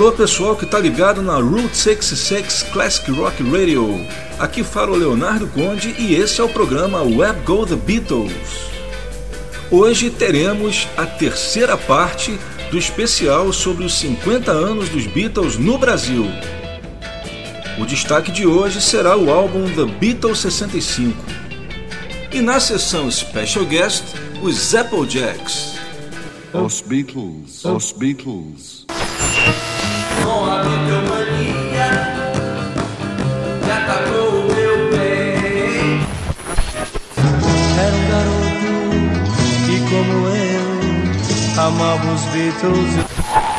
Alô pessoal que tá ligado na Route 66 Classic Rock Radio. Aqui fala o Leonardo Conde e esse é o programa Web Go The Beatles. Hoje teremos a terceira parte do especial sobre os 50 anos dos Beatles no Brasil. O destaque de hoje será o álbum The Beatles 65. E na sessão Special Guest, os Applejacks. Os Beatles, os Beatles. Ama Beatles.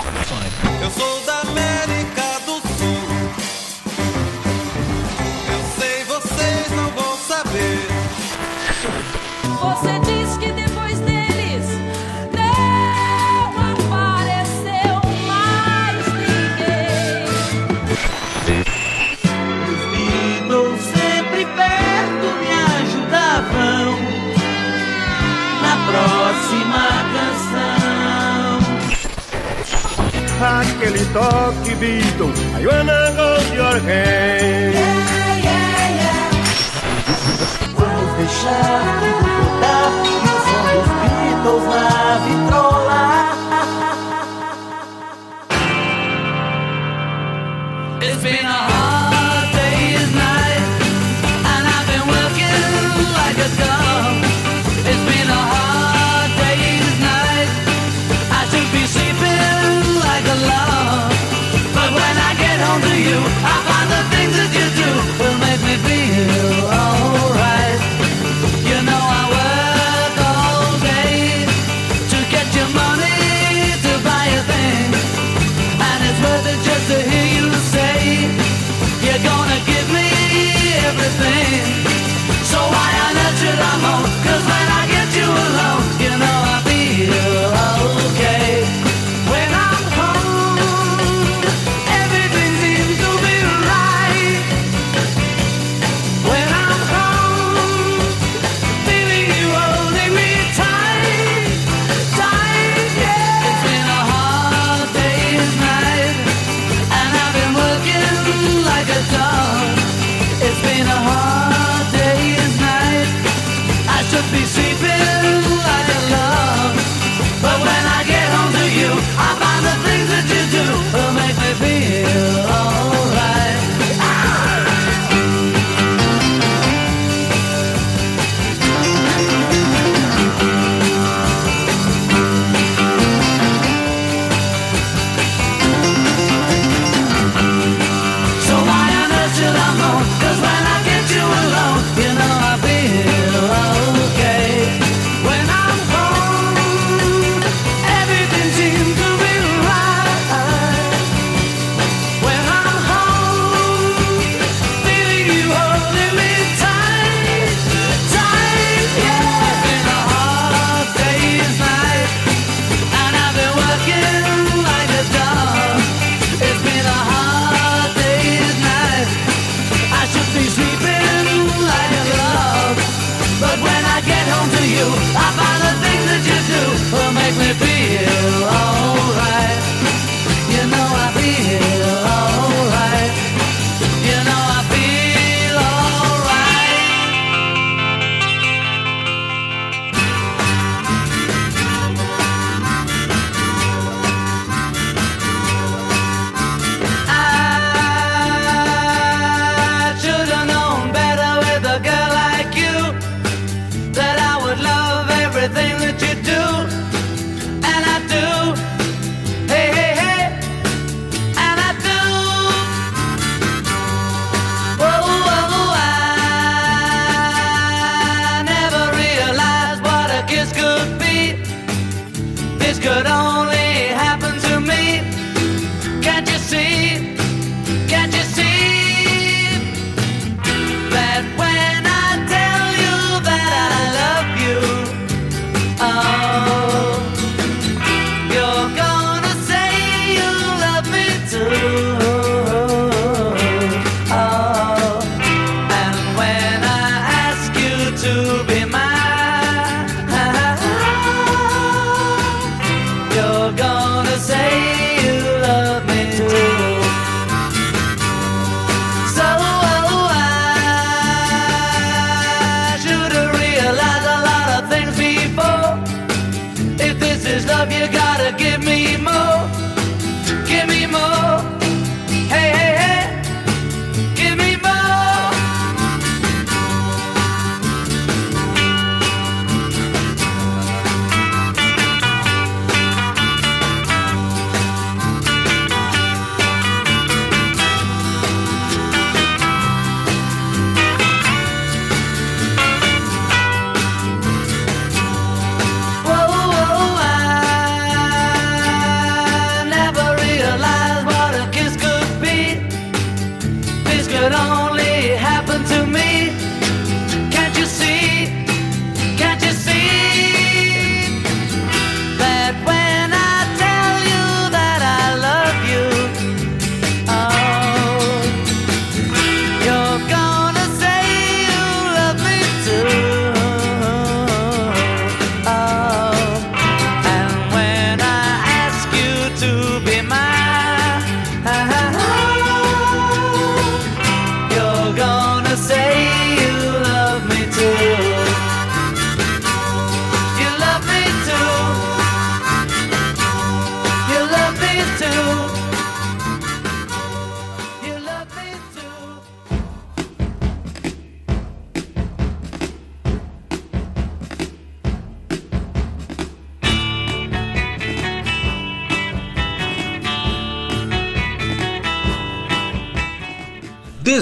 aquele toque Beatles I wanna hold your hand yeah, yeah, yeah. Vamos deixar de mudar E o som dos Beatles lá love. But when I get home to you, I find the things that you do will make me feel alright.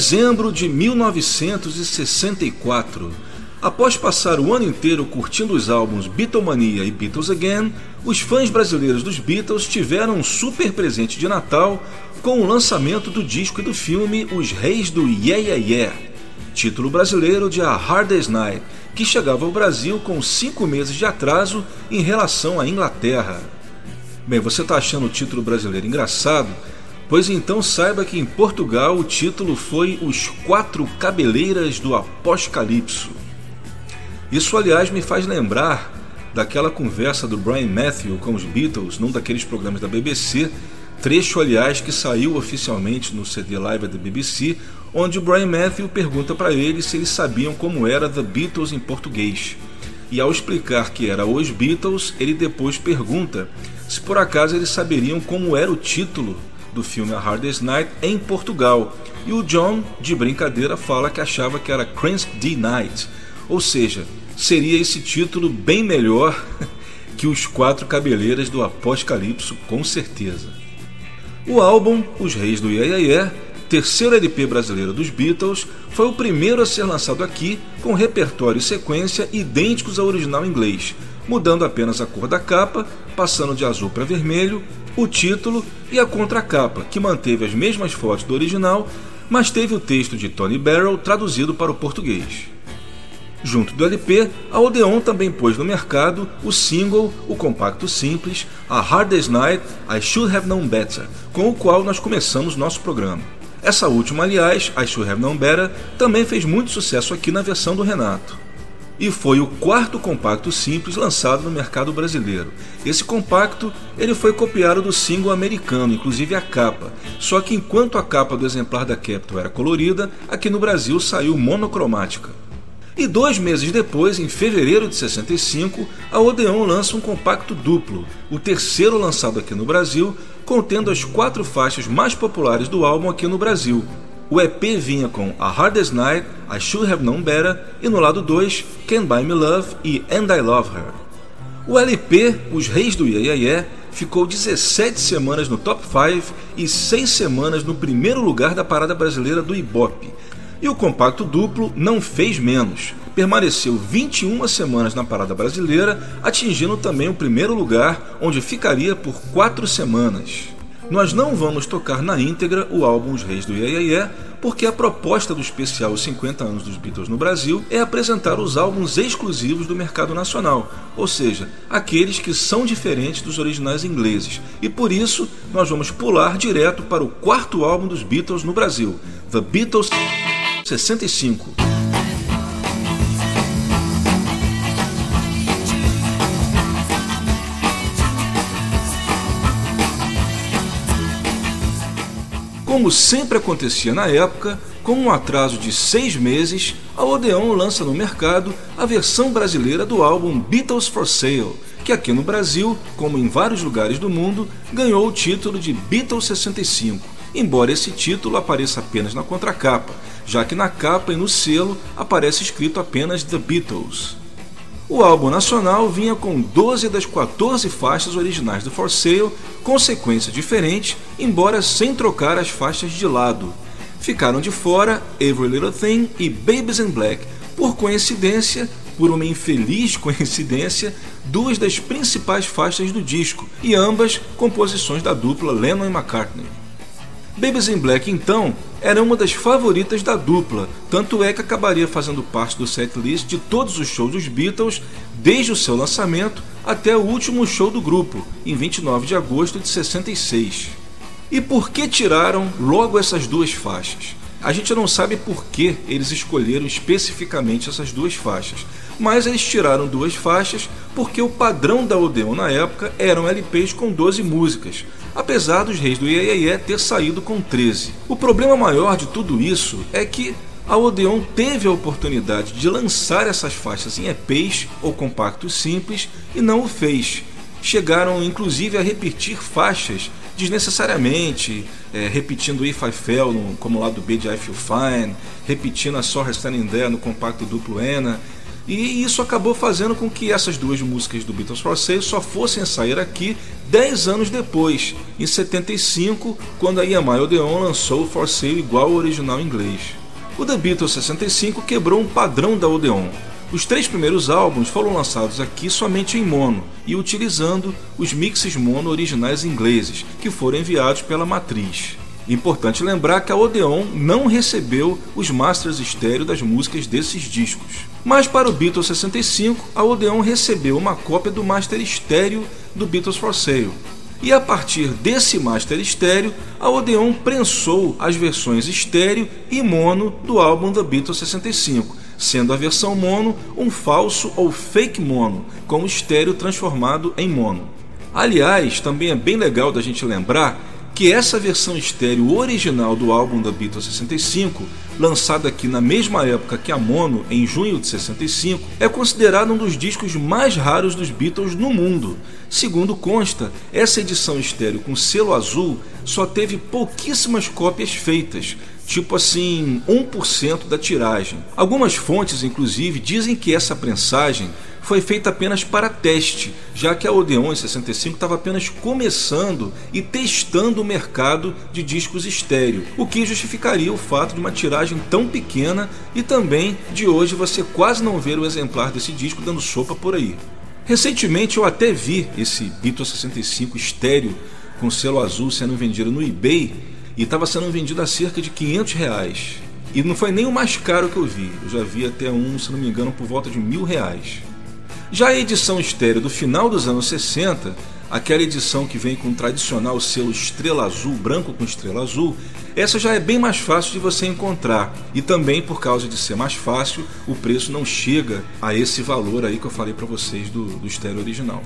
Dezembro de 1964. Após passar o ano inteiro curtindo os álbuns Beatlemania e Beatles Again, os fãs brasileiros dos Beatles tiveram um super presente de Natal com o lançamento do disco e do filme Os Reis do Yeah Yeah Yeah, título brasileiro de A Hardest Night, que chegava ao Brasil com cinco meses de atraso em relação à Inglaterra. Bem, você está achando o título brasileiro engraçado? Pois então saiba que em Portugal o título foi Os Quatro Cabeleiras do Apocalipso. Isso, aliás, me faz lembrar daquela conversa do Brian Matthew com os Beatles num daqueles programas da BBC, trecho, aliás, que saiu oficialmente no CD Live da BBC, onde o Brian Matthew pergunta para eles se eles sabiam como era The Beatles em português. E ao explicar que era Os Beatles, ele depois pergunta se por acaso eles saberiam como era o título do filme A Hardest Night em Portugal. E o John, de brincadeira, fala que achava que era Cranston D. Night, ou seja, seria esse título bem melhor que os Quatro Cabeleiras do Apocalipse, com certeza. O álbum Os Reis do Iê, terceiro LP brasileiro dos Beatles, foi o primeiro a ser lançado aqui com repertório e sequência idênticos ao original inglês, mudando apenas a cor da capa, passando de azul para vermelho, o título e a contracapa, que manteve as mesmas fotos do original, mas teve o texto de Tony Barrow traduzido para o português. Junto do LP, a Odeon também pôs no mercado o single, o compacto simples, A Hardest Night, I Should Have Known Better, com o qual nós começamos nosso programa. Essa última, aliás, I Should Have Known Better, também fez muito sucesso aqui na versão do Renato. E foi o quarto compacto simples lançado no mercado brasileiro. Esse compacto ele foi copiado do single americano, inclusive a capa. Só que enquanto a capa do exemplar da Capitol era colorida, aqui no Brasil saiu monocromática. E dois meses depois, em fevereiro de 65, a Odeon lança um compacto duplo, o terceiro lançado aqui no Brasil, contendo as quatro faixas mais populares do álbum aqui no Brasil. O EP vinha com A Hardest Night, I Should Have Known Better e no lado 2, Can Buy Me Love e And I Love Her. O LP, Os Reis do Yeah, yeah, yeah ficou 17 semanas no top 5 e 6 semanas no primeiro lugar da parada brasileira do Ibope, e o compacto duplo não fez menos. Permaneceu 21 semanas na parada brasileira, atingindo também o primeiro lugar, onde ficaria por 4 semanas. Nós não vamos tocar na íntegra o álbum Os Reis do Iê, porque a proposta do especial Os 50 anos dos Beatles no Brasil é apresentar os álbuns exclusivos do mercado nacional, ou seja, aqueles que são diferentes dos originais ingleses. E por isso, nós vamos pular direto para o quarto álbum dos Beatles no Brasil, The Beatles 65. Como sempre acontecia na época, com um atraso de seis meses, a Odeon lança no mercado a versão brasileira do álbum Beatles for Sale, que aqui no Brasil, como em vários lugares do mundo, ganhou o título de Beatles 65, embora esse título apareça apenas na contracapa, já que na capa e no selo aparece escrito apenas The Beatles. O álbum nacional vinha com 12 das 14 faixas originais do For Sale, com sequência diferente, embora sem trocar as faixas de lado. Ficaram de fora Every Little Thing e Babies in Black, por coincidência, por uma infeliz coincidência, duas das principais faixas do disco, e ambas composições da dupla Lennon e McCartney. Babies in Black, então, era uma das favoritas da dupla, tanto é que acabaria fazendo parte do setlist de todos os shows dos Beatles, desde o seu lançamento até o último show do grupo, em 29 de agosto de 66. E por que tiraram logo essas duas faixas? A gente não sabe por que eles escolheram especificamente essas duas faixas, mas eles tiraram duas faixas porque o padrão da Odeon na época eram LPs com 12 músicas, apesar dos Reis do Iê ter saído com 13. O problema maior de tudo isso é que a Odeon teve a oportunidade de lançar essas faixas em EPs ou compactos simples e não o fez. Chegaram inclusive a repetir faixas desnecessariamente, é, repetindo If I Fell no, como lado B de I Feel Fine, repetindo a Sorra Standing There no compacto duplo Ena. E isso acabou fazendo com que essas duas músicas do Beatles for Sale só fossem sair aqui 10 anos depois, em 75, quando a EMI Odeon lançou o For Sale igual ao original inglês. O The Beatles 65 quebrou um padrão da Odeon. Os três primeiros álbuns foram lançados aqui somente em mono e utilizando os mixes mono originais ingleses, que foram enviados pela matriz. Importante lembrar que a Odeon não recebeu os masters estéreo das músicas desses discos. Mas para o Beatles 65, a Odeon recebeu uma cópia do master estéreo do Beatles for Sale. E a partir desse master estéreo, a Odeon prensou as versões estéreo e mono do álbum The Beatles 65, sendo a versão mono um falso ou fake mono, com o estéreo transformado em mono. Aliás, também é bem legal da gente lembrar que essa versão estéreo original do álbum da Beatles 65, lançada aqui na mesma época que a Mono, em junho de 65, é considerada um dos discos mais raros dos Beatles no mundo. Segundo consta, essa edição estéreo com selo azul só teve pouquíssimas cópias feitas, tipo assim, 1% da tiragem. Algumas fontes, inclusive, dizem que essa prensagem foi feita apenas para teste, já que a Odeon em 65 estava apenas começando e testando o mercado de discos estéreo, o que justificaria o fato de uma tiragem tão pequena e também de hoje você quase não ver o exemplar desse disco dando sopa por aí. Recentemente eu até vi esse Beatles 65 estéreo com selo azul sendo vendido no eBay e estava sendo vendido a cerca de 500 reais. E não foi nem o mais caro que eu vi, eu já vi até um, se não me engano, por volta de mil reais. Já a edição estéreo do final dos anos 60, aquela edição que vem com o tradicional selo estrela azul, branco com estrela azul, essa já é bem mais fácil de você encontrar. E também por causa de ser mais fácil, o preço não chega a esse valor aí que eu falei para vocês do, do estéreo original.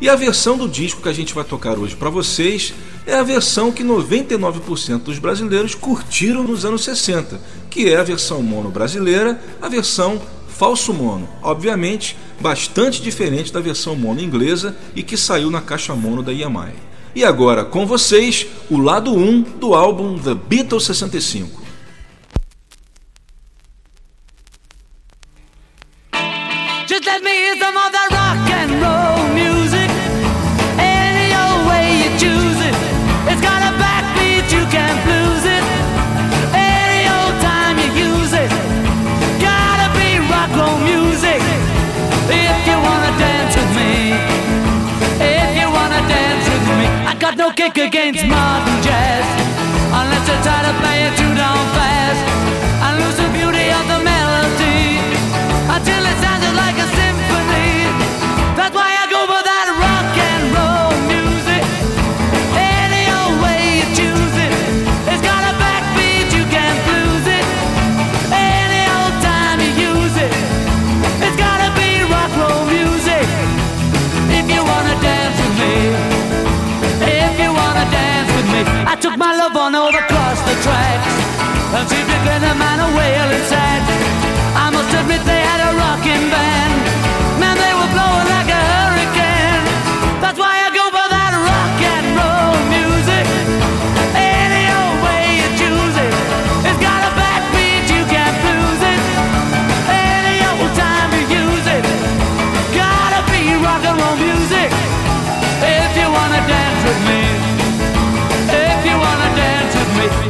E a versão do disco que a gente vai tocar hoje para vocês é a versão que 99% dos brasileiros curtiram nos anos 60, que é a versão mono brasileira, a versão falso mono, obviamente bastante diferente da versão mono inglesa e que saiu na caixa mono da EMI. E agora com vocês, o lado 1 do álbum The Beatles 65. Just let me hear some of no kick against modern jazz. Unless you try to play it too down fast. My over across the tracks. And see if you a man a wailing sad. I must admit they had a rocking band.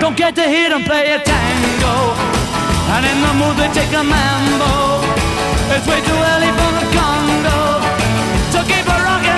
Don't get to hear them play a tango. And in the mood they take a mambo. It's way too early for the Congo. So keep a rockin'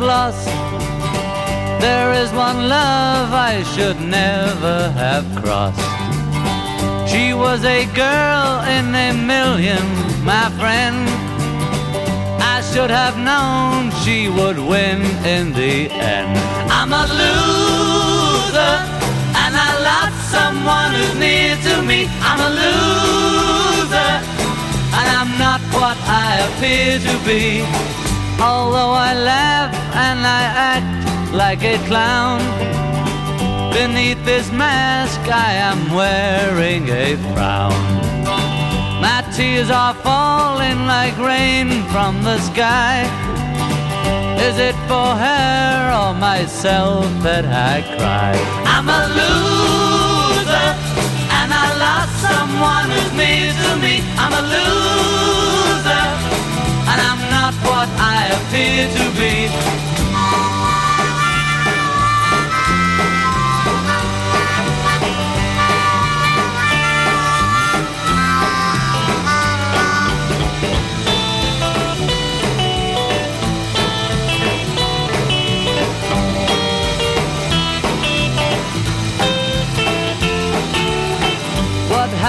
lost, there is one love I should never have crossed. She was a girl in a million, my friend. I should have known she would win in the end. I'm a loser, and I lost someone who's near to me. I'm a loser, and I'm not what I appear to be. And I act like a clown, beneath this mask I am wearing a frown. My tears are falling like rain from the sky. Is it for her or myself that I cry? I'm a loser, and I lost someone who's near to me. I'm a loser, and I'm not what I appear to be.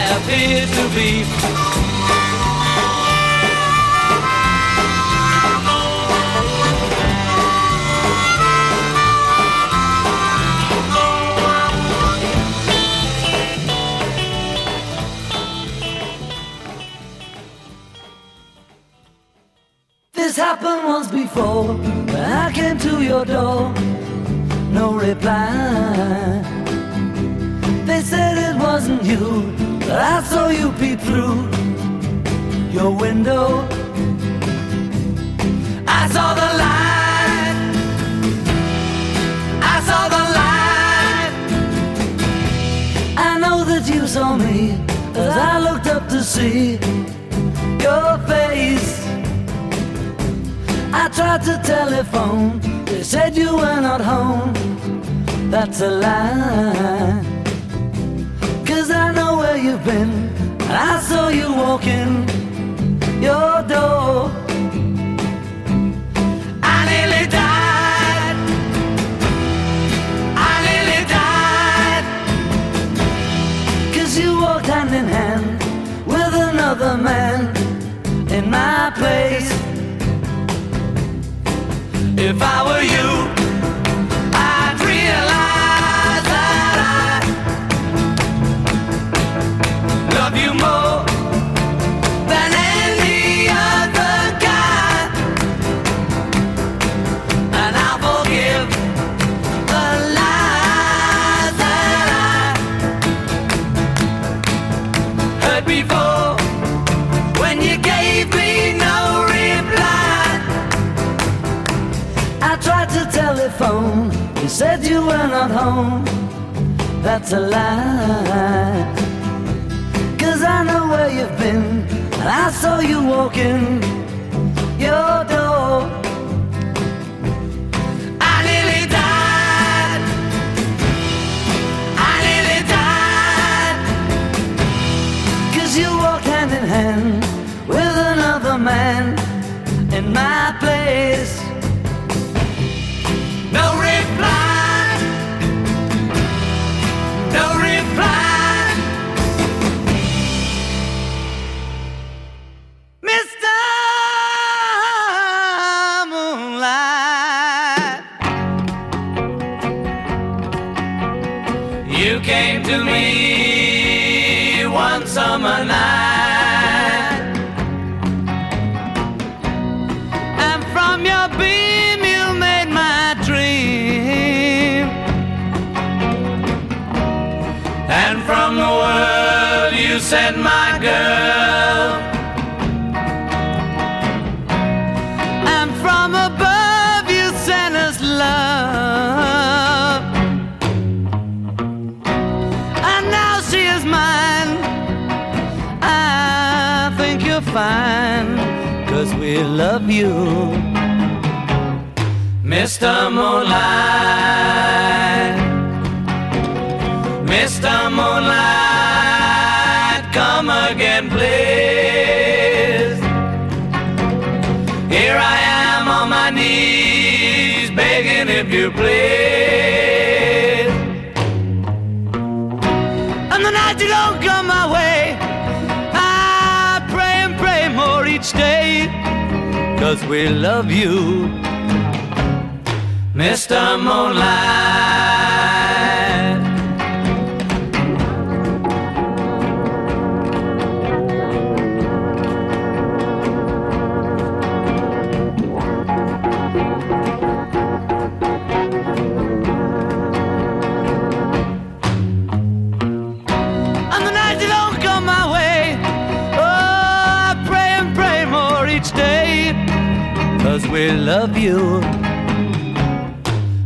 I appear to be. This happened once before I came to your door. No reply. They said it wasn't you, I saw you peep through your window. I saw the light. I saw the light. I know that you saw me as I looked up to see your face. I tried to telephone, they said you were not home. That's a lie. Where you've been. And I saw you walking your door. I nearly died. I nearly died. Cause you walked hand in hand with another man in my place. If I were you, That's a lie. Cause I know where you've been, and I saw you walking your door. I nearly died. I nearly died. Cause you walked hand in hand with another man in my place. You. Mr. Moonlight. Mr. Moonlight, come again, please. Here I am on my knees, begging if you please. We love you, Mr. Moonlight. We love you,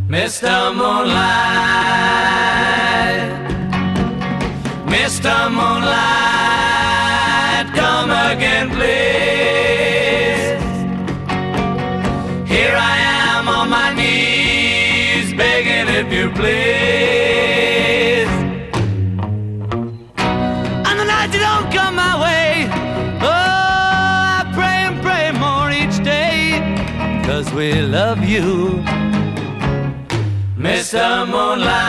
Mr. Moonlight. You, Mr. Moonlight.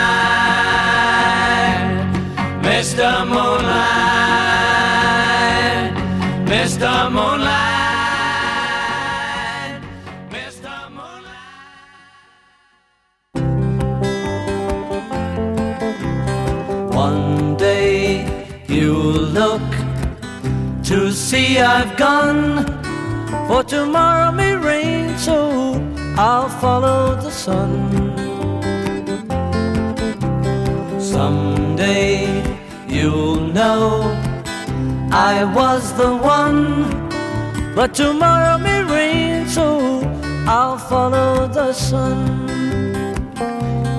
Mr. Moonlight. Mr. Moonlight. One day you'll look to see I've gone, for tomorrow may rain, so I'll follow the sun. Someday you'll know I was the one, but tomorrow may rain, so I'll follow the sun.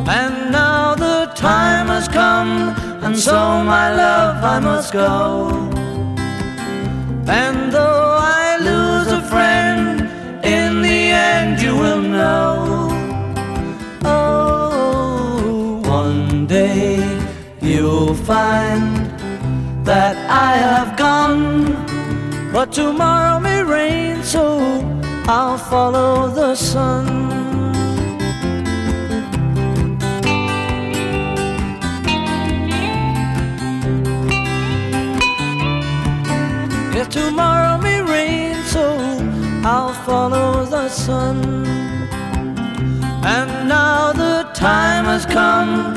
And now the time has come, and so my love I must go. And though I lose a friend, in the end you will find that I have gone. But tomorrow may rain, so I'll follow the sun. Yes, tomorrow may rain, so I'll follow the sun. And now the time has come,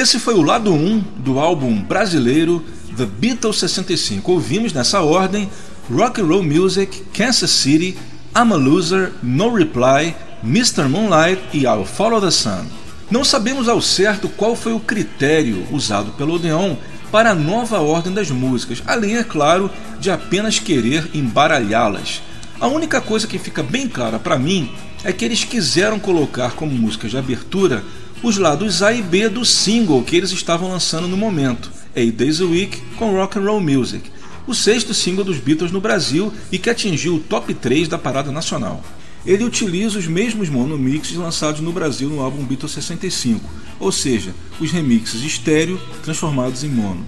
Esse foi o lado 1 do álbum brasileiro The Beatles 65. Ouvimos nessa ordem Rock and Roll Music, Kansas City, I'm a Loser, No Reply, Mr. Moonlight e I'll Follow the Sun. Não sabemos ao certo qual foi o critério usado pelo Odeon para a nova ordem das músicas, além, é claro, de apenas querer embaralhá-las. A única coisa que fica bem clara para mim é que eles quiseram colocar como músicas de abertura os lados A e B do single que eles estavam lançando no momento, Eight Days a Week com Rock and Roll Music, o sexto single dos Beatles no Brasil e que atingiu o top 3 da parada nacional. Ele utiliza os mesmos monomixes lançados no Brasil no álbum Beatles 65, ou seja, os remixes estéreo transformados em mono.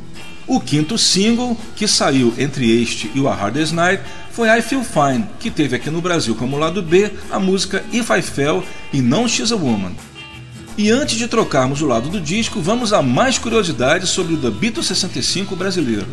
O quinto single, que saiu entre este e o A Hardest Night, foi I Feel Fine, que teve aqui no Brasil como lado B a música If I Fell e não She's a Woman. E antes de trocarmos o lado do disco, vamos a mais curiosidades sobre o The Beatles 65 brasileiro.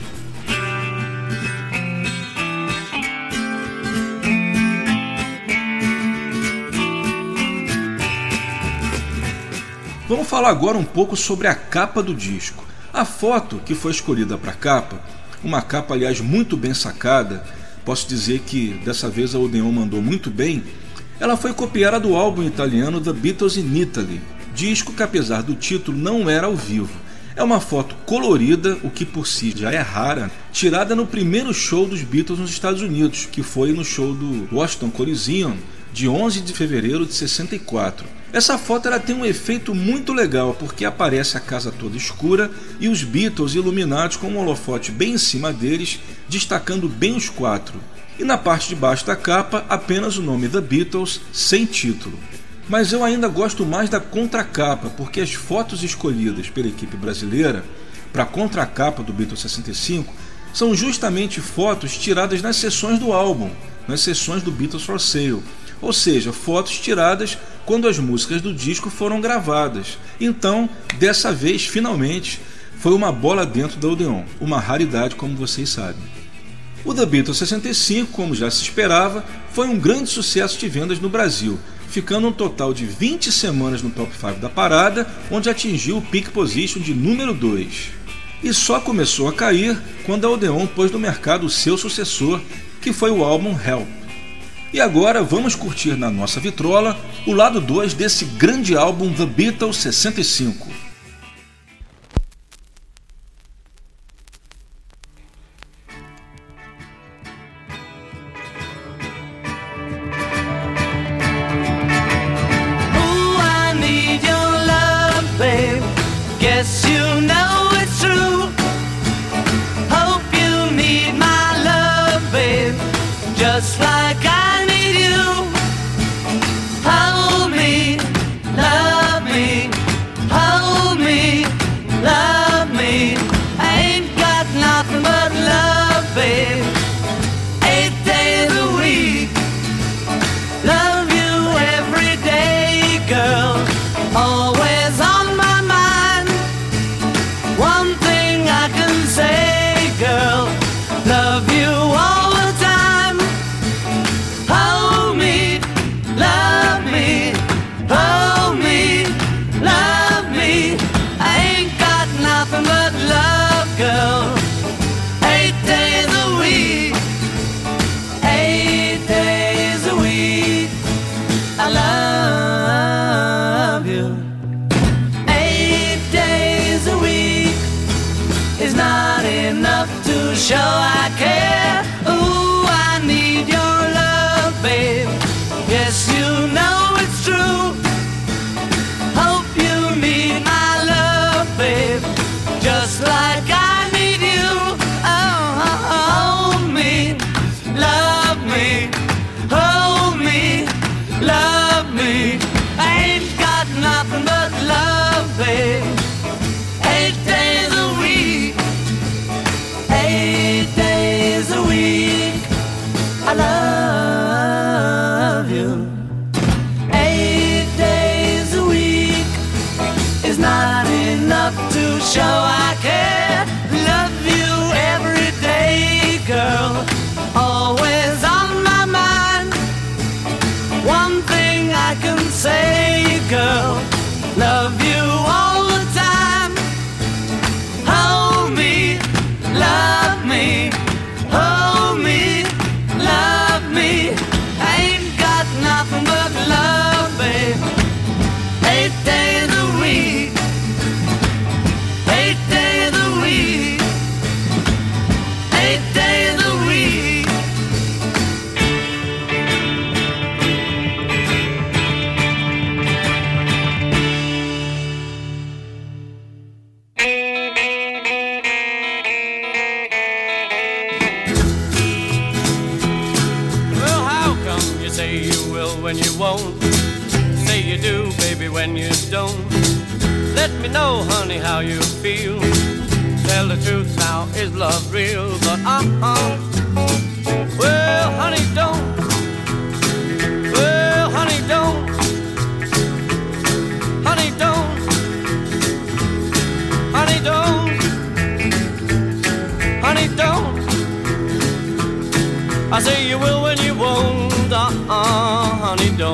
Vamos falar agora um pouco sobre a capa do disco. A foto que foi escolhida para a capa, uma capa aliás muito bem sacada, posso dizer que dessa vez a Odeon mandou muito bem, ela foi copiada do álbum italiano The Beatles in Italy, disco que apesar do título não era ao vivo. É uma foto colorida, o que por si já é rara, tirada no primeiro show dos Beatles nos Estados Unidos, que foi no show do Washington Coliseum, de 11 de fevereiro de 64. Essa foto ela tem um efeito muito legal porque aparece a casa toda escura e os Beatles iluminados com um holofote bem em cima deles, destacando bem os quatro. E na parte de baixo da capa apenas o nome The Beatles sem título. Mas eu ainda gosto mais da contracapa porque as fotos escolhidas pela equipe brasileira para a contracapa do Beatles 65 são justamente fotos tiradas nas sessões do álbum, nas sessões do Beatles for Sale ou seja, fotos tiradas quando as músicas do disco foram gravadas. Então, dessa vez, finalmente, foi uma bola dentro da Odeon, uma raridade, como vocês sabem. O The Beatles 65, como já se esperava, foi um grande sucesso de vendas no Brasil, ficando um total de 20 semanas no top 5 da parada, onde atingiu o peak position de número 2. E só começou a cair quando a Odeon pôs no mercado o seu sucessor, que foi o álbum Help. E agora vamos curtir na nossa vitrola o lado 2 desse grande álbum The Beatles 65.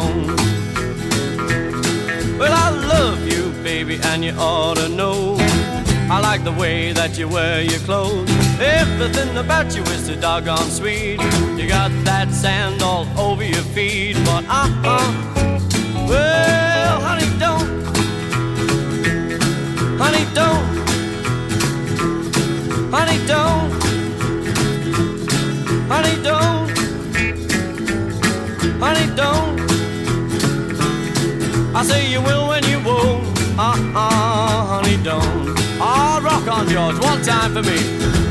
Don't. Well, I love you, baby, and you ought to know. I like the way that you wear your clothes. Everything about you is so doggone sweet. You got that sand all over your feet, but uh-uh. Well, honey, don't. Honey, don't. Honey, don't. Honey, don't. Honey, don't. Say you will when you won't. Uh-uh, honey, don't. Oh, rock on, George, one time for me.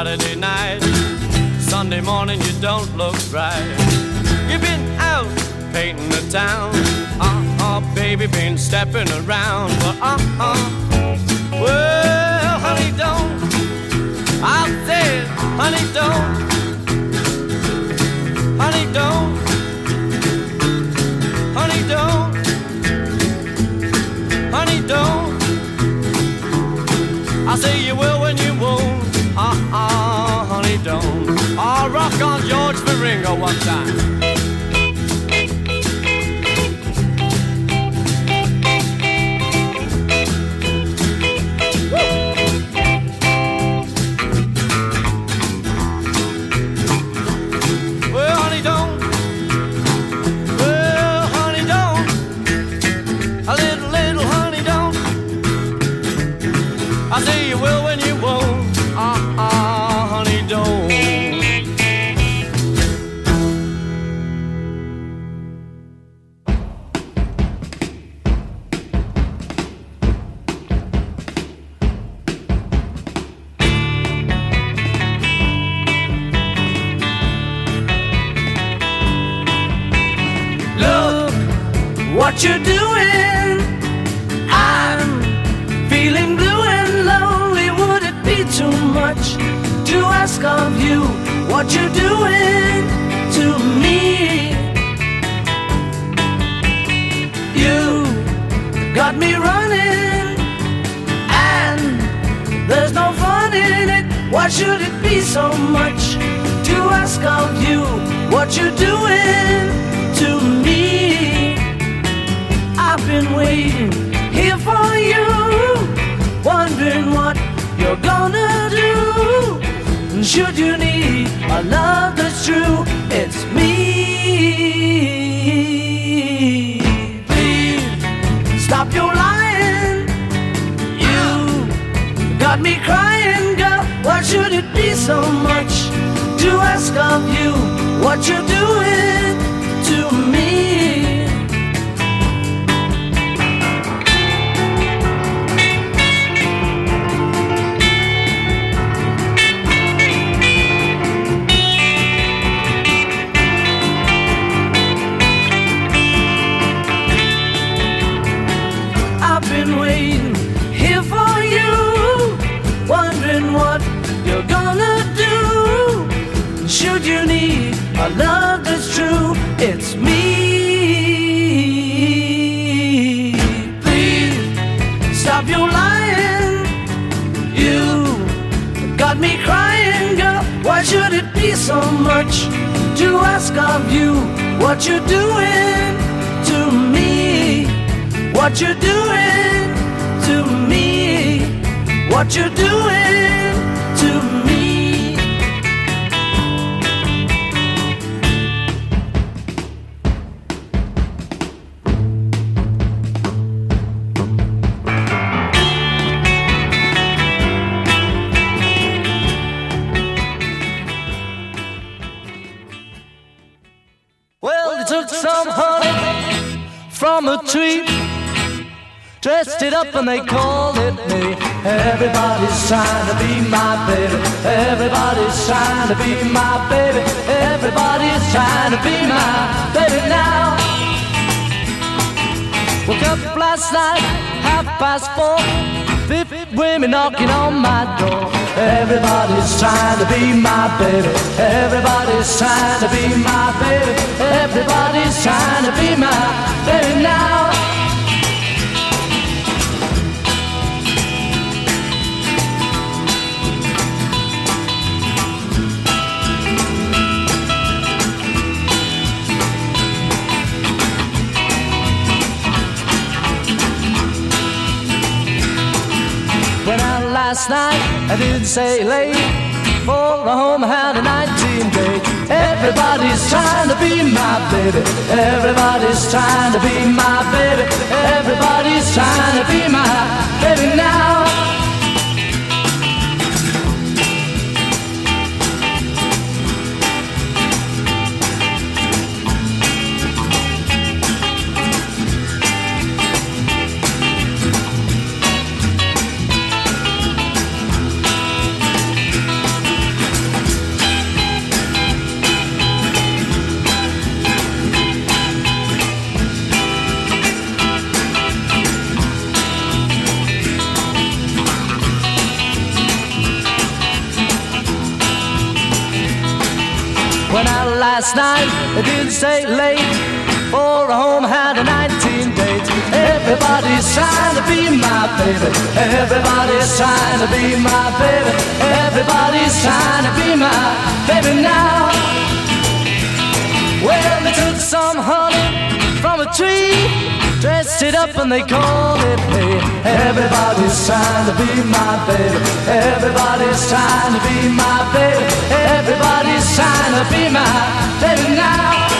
Saturday night. Sunday morning you don't look right. You've been out painting the town. Uh-uh, baby, been stepping around. But uh-uh, well, honey, don't. I said, honey, don't. Honey, don't. Honey, don't. Honey, don't. I say you will. Honey, don't. I'll rock on George for Ringo one time. So much to ask of you what you're doing to me? I've been waiting here for you, wondering what you're gonna do. Should you need a love that's true, it's me. Please stop your lying. You got me crying, girl. Why should it so much to ask of you what you're doing to me? It's me. Please stop your lying. You got me crying, girl. Why should it be so much to ask of you what you're doing to me? What you're doing to me? What you're doing dressed it up and they called it me. Everybody's trying to be my baby. Everybody's trying to be my baby. Everybody's trying to be my baby now. Woke up last night, half past four. Fifty women knocking on my door. Everybody's trying to be my baby. Everybody's trying to be my baby. Everybody's trying to be my baby now. Last night, I didn't say late. For the home had a 19 date. Everybody's trying to be my baby. Everybody's trying to be my baby. Everybody's trying to be my say late. For a home had a 19 date. Everybody's trying to be my baby. Everybody's trying to be my baby. Everybody's trying to be my baby now. Well, they took some honey from a tree, dressed it up and they called it me. Everybody's trying to be my baby. Everybody's trying to be my baby. Everybody's trying to be my baby now.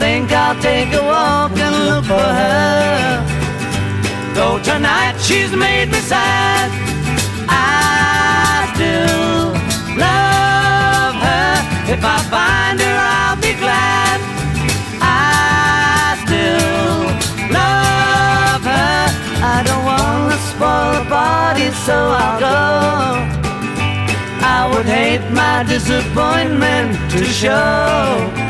Think I'll take a walk and look for her Though tonight she's made me sad. I still love her. If I find her, I'll be glad. I still love her. I don't wanna spoil the party, so I'll go. I would hate my disappointment to show.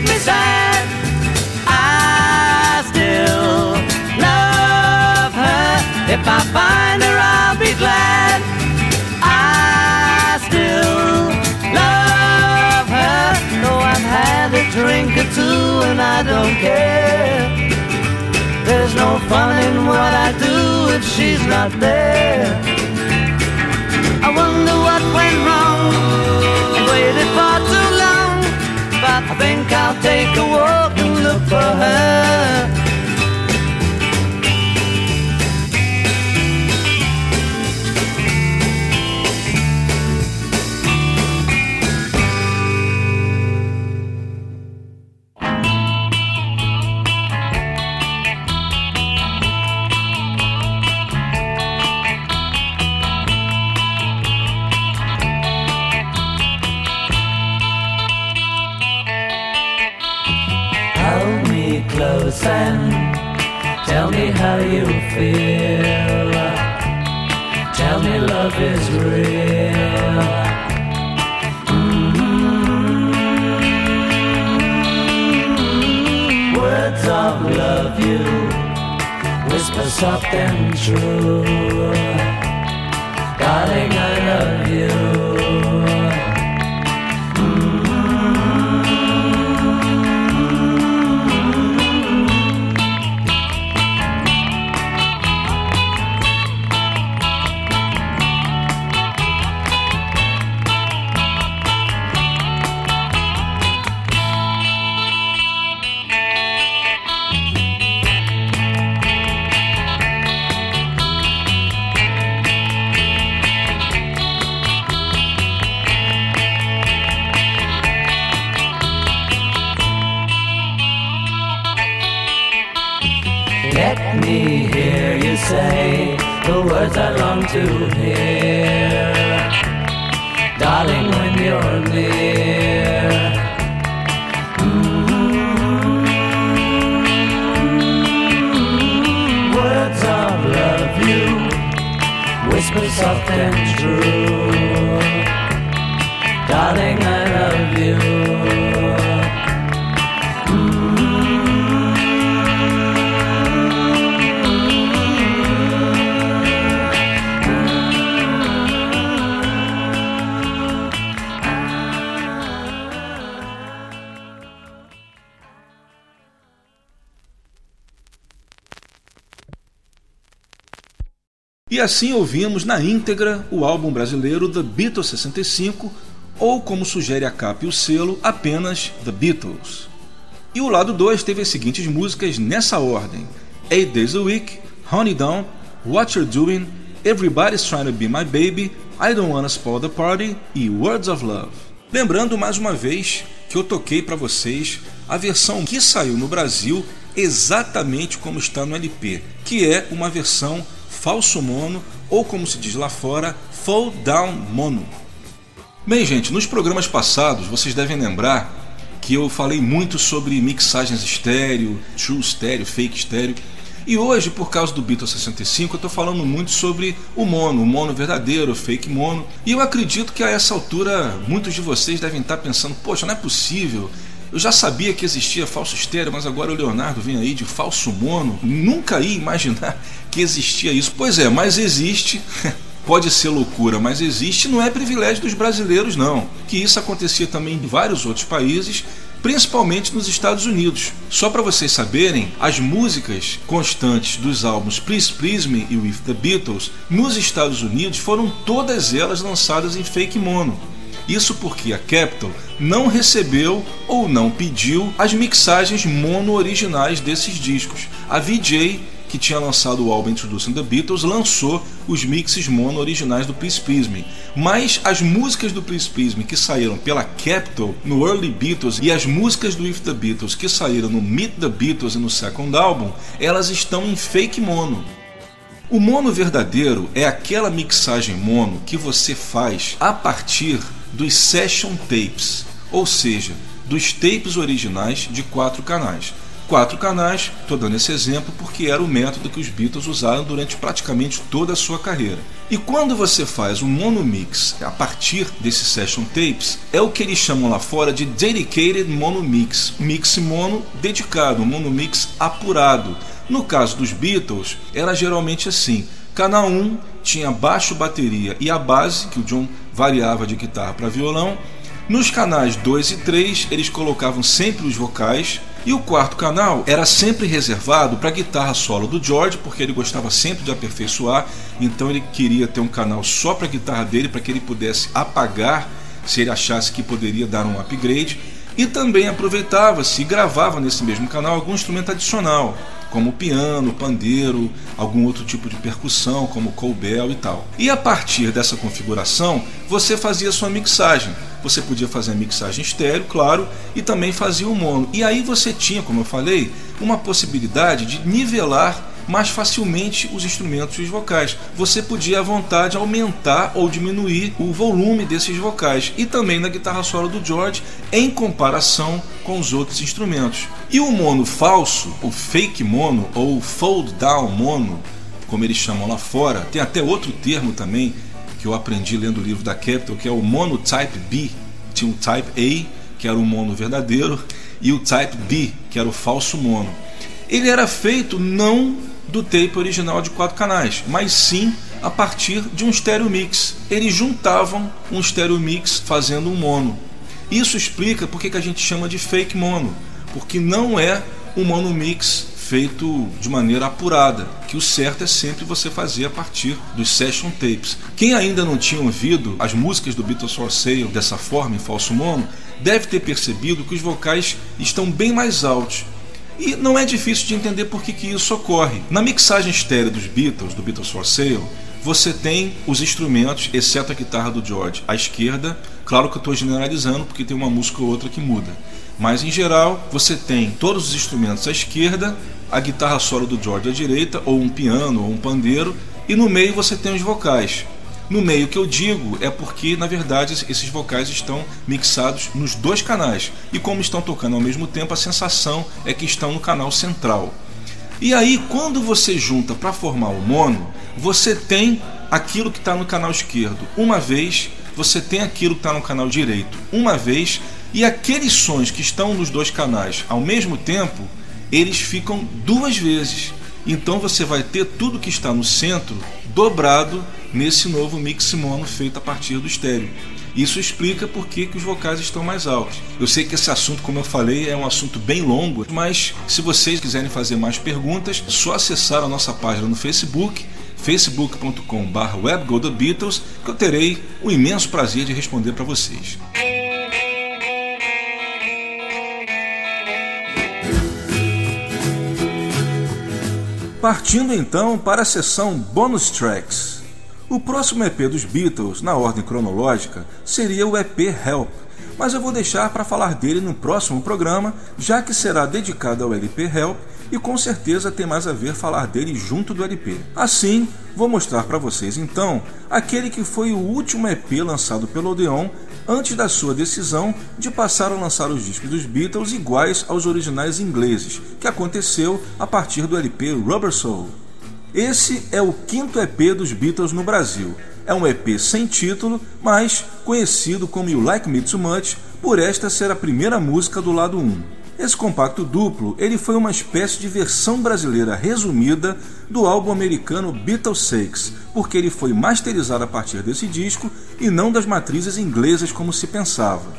Made me sad, I still love her. If I find her, I'll be glad. I still love her. Though I've had a drink or two and I don't care. There's no fun in what I do if she's not there. I wonder what went wrong and waited for think I'll take a walk and look for her. Me how you feel. Tell me love is real. Mm. Words of love you whisper soft and true. Darling, I love you. E assim ouvimos na íntegra o álbum brasileiro The Beatles 65, ou como sugere a capa e o selo, apenas The Beatles. E o lado 2 teve as seguintes músicas nessa ordem: Eight Days a Week, Honey Down, What You're Doing, Everybody's Trying to Be My Baby, I Don't Wanna Spoil the Party e Words of Love. Lembrando mais uma vez que eu toquei para vocês a versão que saiu no Brasil exatamente como está no LP, que é uma versão falso mono ou como se diz lá fora, fall down mono. Bem, gente, nos programas passados vocês devem lembrar que eu falei muito sobre mixagens estéreo, true estéreo, fake estéreo. E hoje, por causa do Beatles 65, eu estou falando muito sobre o mono, o mono verdadeiro, o fake mono. E eu acredito que a essa altura muitos de vocês devem estar pensando: poxa, não é possível. Eu já sabia que existia falso estéreo, mas agora o Leonardo vem aí de falso mono. Nunca ia imaginar que existia isso. Pois é, mas existe. Pode ser loucura, mas existe, não é privilégio dos brasileiros, não. Que isso acontecia também em vários outros países principalmente nos Estados Unidos. Só para vocês saberem, as músicas constantes dos álbuns Please Please Me e With the Beatles nos Estados Unidos foram todas elas lançadas em fake mono. Isso porque a Capitol não recebeu ou não pediu as mixagens mono originais desses discos. A VJ que tinha lançado o álbum Introducing the Beatles, lançou os mixes mono originais do Please Me. Mas as músicas do Please Me que saíram pela Capitol no Early Beatles e as músicas do With the Beatles que saíram no Meet the Beatles e no Second Album, elas estão em fake mono. O mono verdadeiro é aquela mixagem mono que você faz a partir dos session tapes, ou seja, dos tapes originais de quatro canais quatro canais. Estou dando esse exemplo porque era o método que os Beatles usaram durante praticamente toda a sua carreira. E quando você faz um mono mix a partir desses session tapes, é o que eles chamam lá fora de dedicated mono mix, mix mono dedicado, mono mix apurado. No caso dos Beatles, era geralmente assim: canal 1 tinha baixo, bateria e a base, que o John variava de guitarra para violão. Nos canais 2 e 3, eles colocavam sempre os vocais, e o quarto canal era sempre reservado para a guitarra solo do George, porque ele gostava sempre de aperfeiçoar, então ele queria ter um canal só para a guitarra dele, para que ele pudesse apagar se ele achasse que poderia dar um upgrade. E também aproveitava-se e gravava nesse mesmo canal algum instrumento adicional, como piano, pandeiro, algum outro tipo de percussão, como cowbell e tal. E a partir dessa configuração, você fazia sua mixagem. Você podia fazer a mixagem estéreo, claro, e também fazia o mono. E aí você tinha, como eu falei, uma possibilidade de nivelar mais facilmente os instrumentos e os vocais. Você podia à vontade aumentar ou diminuir o volume desses vocais e também na guitarra solo do George em comparação com os outros instrumentos. E o mono falso, o fake mono ou fold down mono, como eles chamam lá fora, tem até outro termo também que eu aprendi lendo o livro da Capitol, que é o mono type B. Tinha o type A, que era o mono verdadeiro, e o type B, que era o falso mono. Ele era feito não do tape original de quatro canais, mas sim a partir de um stereo mix. Eles juntavam um stereo mix fazendo um mono. Isso explica porque que a gente chama de fake mono, porque não é um mono mix feito de maneira apurada, que o certo é sempre você fazer a partir dos session tapes. Quem ainda não tinha ouvido as músicas do Beatles for Sale dessa forma, em falso mono, deve ter percebido que os vocais estão bem mais altos e não é difícil de entender por que, que isso ocorre. Na mixagem estéreo dos Beatles, do Beatles for Sale, você tem os instrumentos, exceto a guitarra do George, à esquerda. Claro que eu estou generalizando, porque tem uma música ou outra que muda. Mas em geral, você tem todos os instrumentos à esquerda, a guitarra solo do George à direita, ou um piano, ou um pandeiro, e no meio você tem os vocais. No meio que eu digo é porque, na verdade, esses vocais estão mixados nos dois canais. E como estão tocando ao mesmo tempo, a sensação é que estão no canal central. E aí, quando você junta para formar o mono, você tem aquilo que está no canal esquerdo uma vez, você tem aquilo que está no canal direito uma vez, e aqueles sons que estão nos dois canais ao mesmo tempo, eles ficam duas vezes. Então você vai ter tudo que está no centro dobrado nesse novo mix mono feito a partir do estéreo. Isso explica por que, que os vocais estão mais altos. Eu sei que esse assunto, como eu falei, é um assunto bem longo, mas se vocês quiserem fazer mais perguntas, é só acessar a nossa página no Facebook, facebook.com.br webgothebeatles, que eu terei o imenso prazer de responder para vocês. Partindo então para a seção Bonus Tracks. O próximo EP dos Beatles, na ordem cronológica, seria o EP Help, mas eu vou deixar para falar dele no próximo programa, já que será dedicado ao LP Help e com certeza tem mais a ver falar dele junto do LP. Assim, vou mostrar para vocês então aquele que foi o último EP lançado pelo Odeon antes da sua decisão de passar a lançar os discos dos Beatles iguais aos originais ingleses, que aconteceu a partir do LP Rubber Soul. Esse é o quinto EP dos Beatles no Brasil. É um EP sem título, mas conhecido como You Like Me Too Much por esta ser a primeira música do lado 1. Esse compacto duplo ele foi uma espécie de versão brasileira resumida do álbum americano Beatles 6, porque ele foi masterizado a partir desse disco e não das matrizes inglesas como se pensava.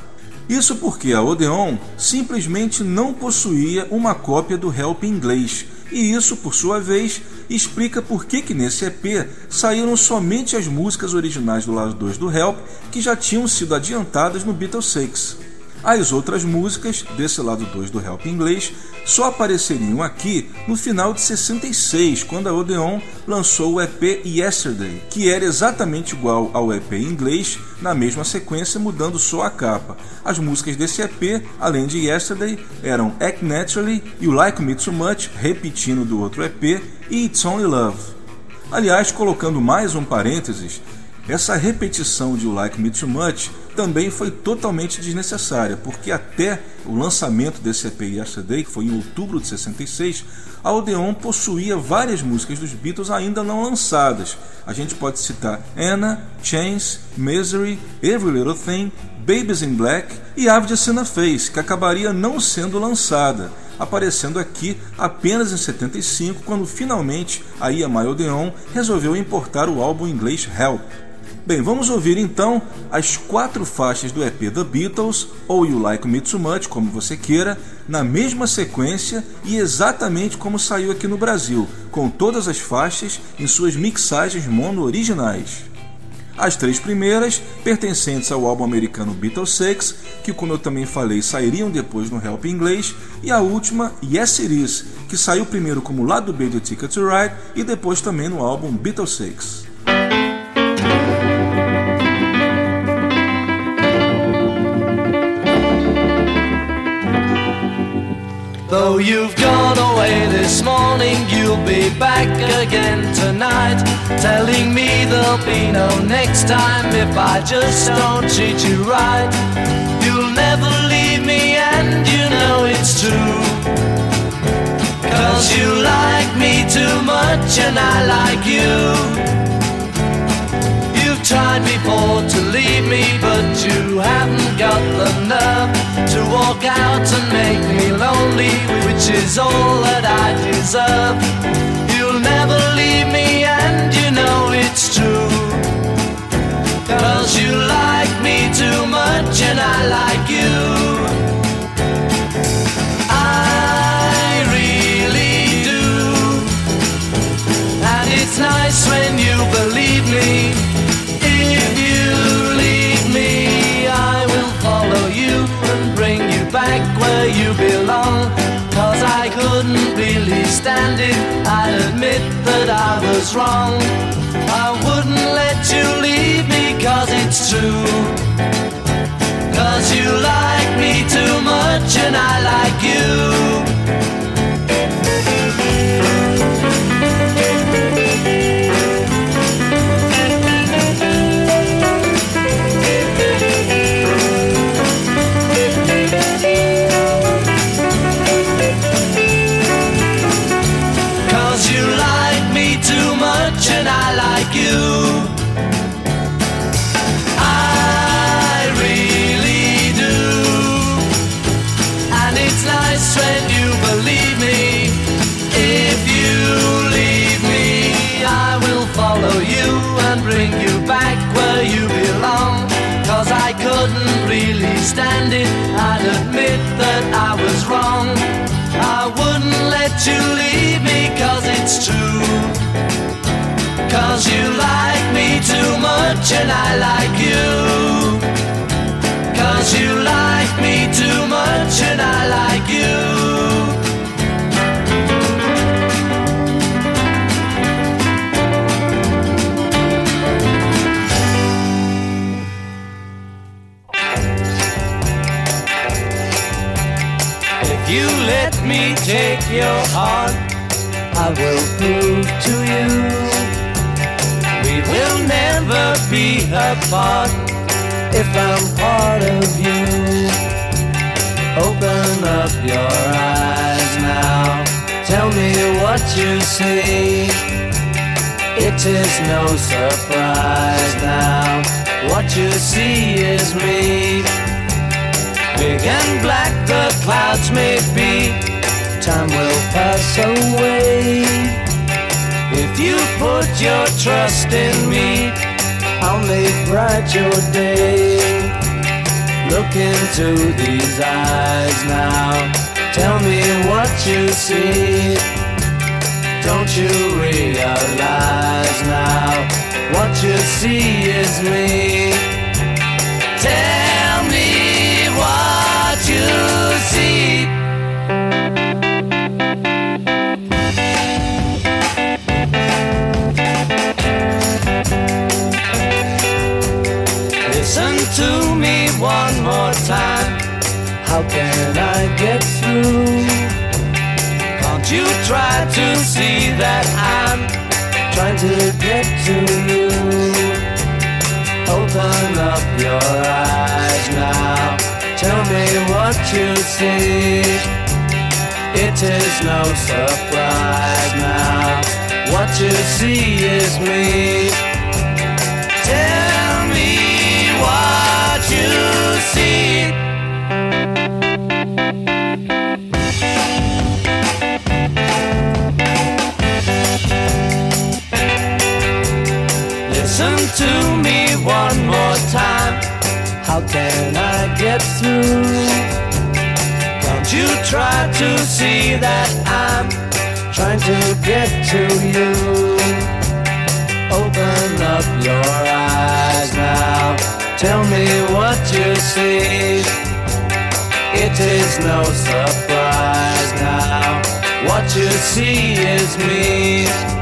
Isso porque a Odeon simplesmente não possuía uma cópia do Help em inglês, e isso, por sua vez, explica por que, que nesse EP saíram somente as músicas originais do lado 2 do Help que já tinham sido adiantadas no Beatles 6. As outras músicas desse lado 2 do Help inglês só apareceriam aqui no final de 66, quando a Odeon lançou o EP Yesterday, que era exatamente igual ao EP inglês, na mesma sequência, mudando só a capa. As músicas desse EP, além de Yesterday, eram Act Naturally, You Like Me Too Much, repetindo do outro EP, e It's Only Love. Aliás, colocando mais um parênteses, essa repetição de You Like Me Too Much também foi totalmente desnecessária, porque até o lançamento desse EP Yesterday, que foi em outubro de 66, a Odeon possuía várias músicas dos Beatles ainda não lançadas. A gente pode citar Anna, Chains, Misery, Every Little Thing, Babies in Black e Ave de Sina Face, que acabaria não sendo lançada, aparecendo aqui apenas em 75, quando finalmente a EMI Odeon resolveu importar o álbum inglês Help. Bem, vamos ouvir então as quatro faixas do EP The Beatles, ou You Like Me Too Much, como você queira, na mesma sequência e exatamente como saiu aqui no Brasil, com todas as faixas em suas mixagens mono originais. As três primeiras, pertencentes ao álbum americano Beatles 6, que como eu também falei, sairiam depois no Help inglês, e a última, Yes Is, que saiu primeiro como lado B do Ticket to Ride e depois também no álbum Beatles 6. Though you've gone away this morning, you'll be back again tonight. Telling me there'll be no next time if I just don't treat you right. You'll never leave me, and you know it's true. Cause you like me too much, and I like you. Tried before to leave me, but you haven't got the nerve to walk out and make me lonely, which is all that I deserve. You'll never leave me, and you know it's true. Cause you like me too much, and I like you. Was wrong. I wouldn't let you leave me cause it's true. Cause you like me too much and I like you. It's true. Cause you like me too much and I like you. Cause you like me too much and I like you. If you let me take your heart, will prove to you we will never be apart if I'm part of you. Open up your eyes now, tell me what you see. It is no surprise now, what you see is me. Big and black the clouds may be, time will pass away. If you put your trust in me, I'll make bright your day. Look into these eyes now. Tell me what you see. Don't you realize now? What you see is me. Tell to me one more time. How can I get through? Can't you try to see that I'm trying to get to you? Open up your eyes now. Tell me what you see. It is no surprise now. What you see is me. Listen to me one more time. How can I get through? Can't you try to see that I'm trying to get to you? Open up your eyes now. Tell me what you see. It is no surprise now. What you see is me.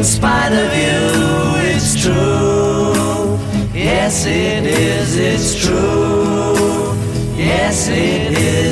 In spite of you, it's true. Yes, it is, it's true. Yes, it is.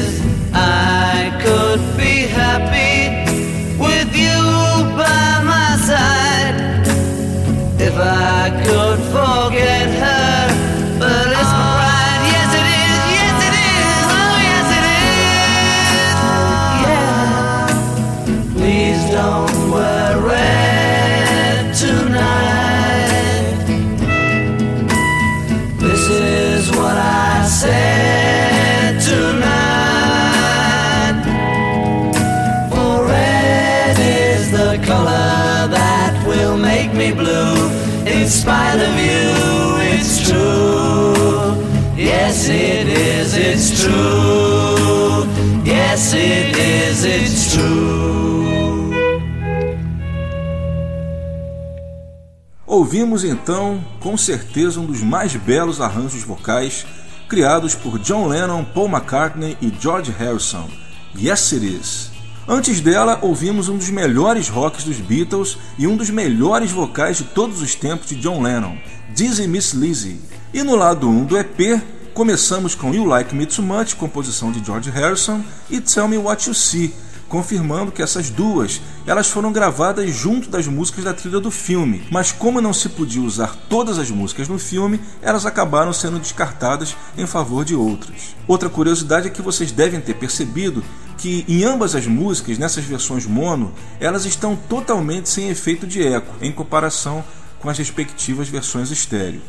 Yes, it is, it's true. Yes, it is, it's true. Ouvimos então, com certeza, um dos mais belos arranjos vocais criados por John Lennon, Paul McCartney e George Harrison. Yes It Is. Antes dela, ouvimos um dos melhores rocks dos Beatles e um dos melhores vocais de todos os tempos de John Lennon, Dizzy Miss Lizzy. E no lado 1 do EP, começamos com You Like Me Too Much, composição de George Harrison, e Tell Me What You See, confirmando que essas duas elas foram gravadas junto das músicas da trilha do filme, mas como não se podia usar todas as músicas no filme, elas acabaram sendo descartadas em favor de outras. Outra curiosidade é que vocês devem ter percebido que em ambas as músicas, nessas versões mono, elas estão totalmente sem efeito de eco, em comparação com as respectivas versões estéreo.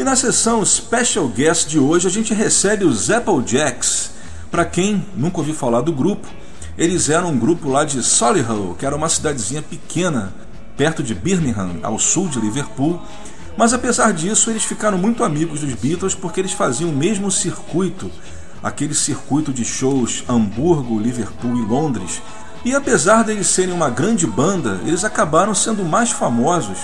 E na sessão Special Guest de hoje a gente recebe os Applejacks. Para quem nunca ouviu falar do grupo, eles eram um grupo lá de Solihull, que era uma cidadezinha pequena, perto de Birmingham, ao sul de Liverpool. Mas apesar disso, eles ficaram muito amigos dos Beatles porque eles faziam o mesmo circuito, aquele circuito de shows Hamburgo, Liverpool e Londres. E apesar deles serem uma grande banda, eles acabaram sendo mais famosos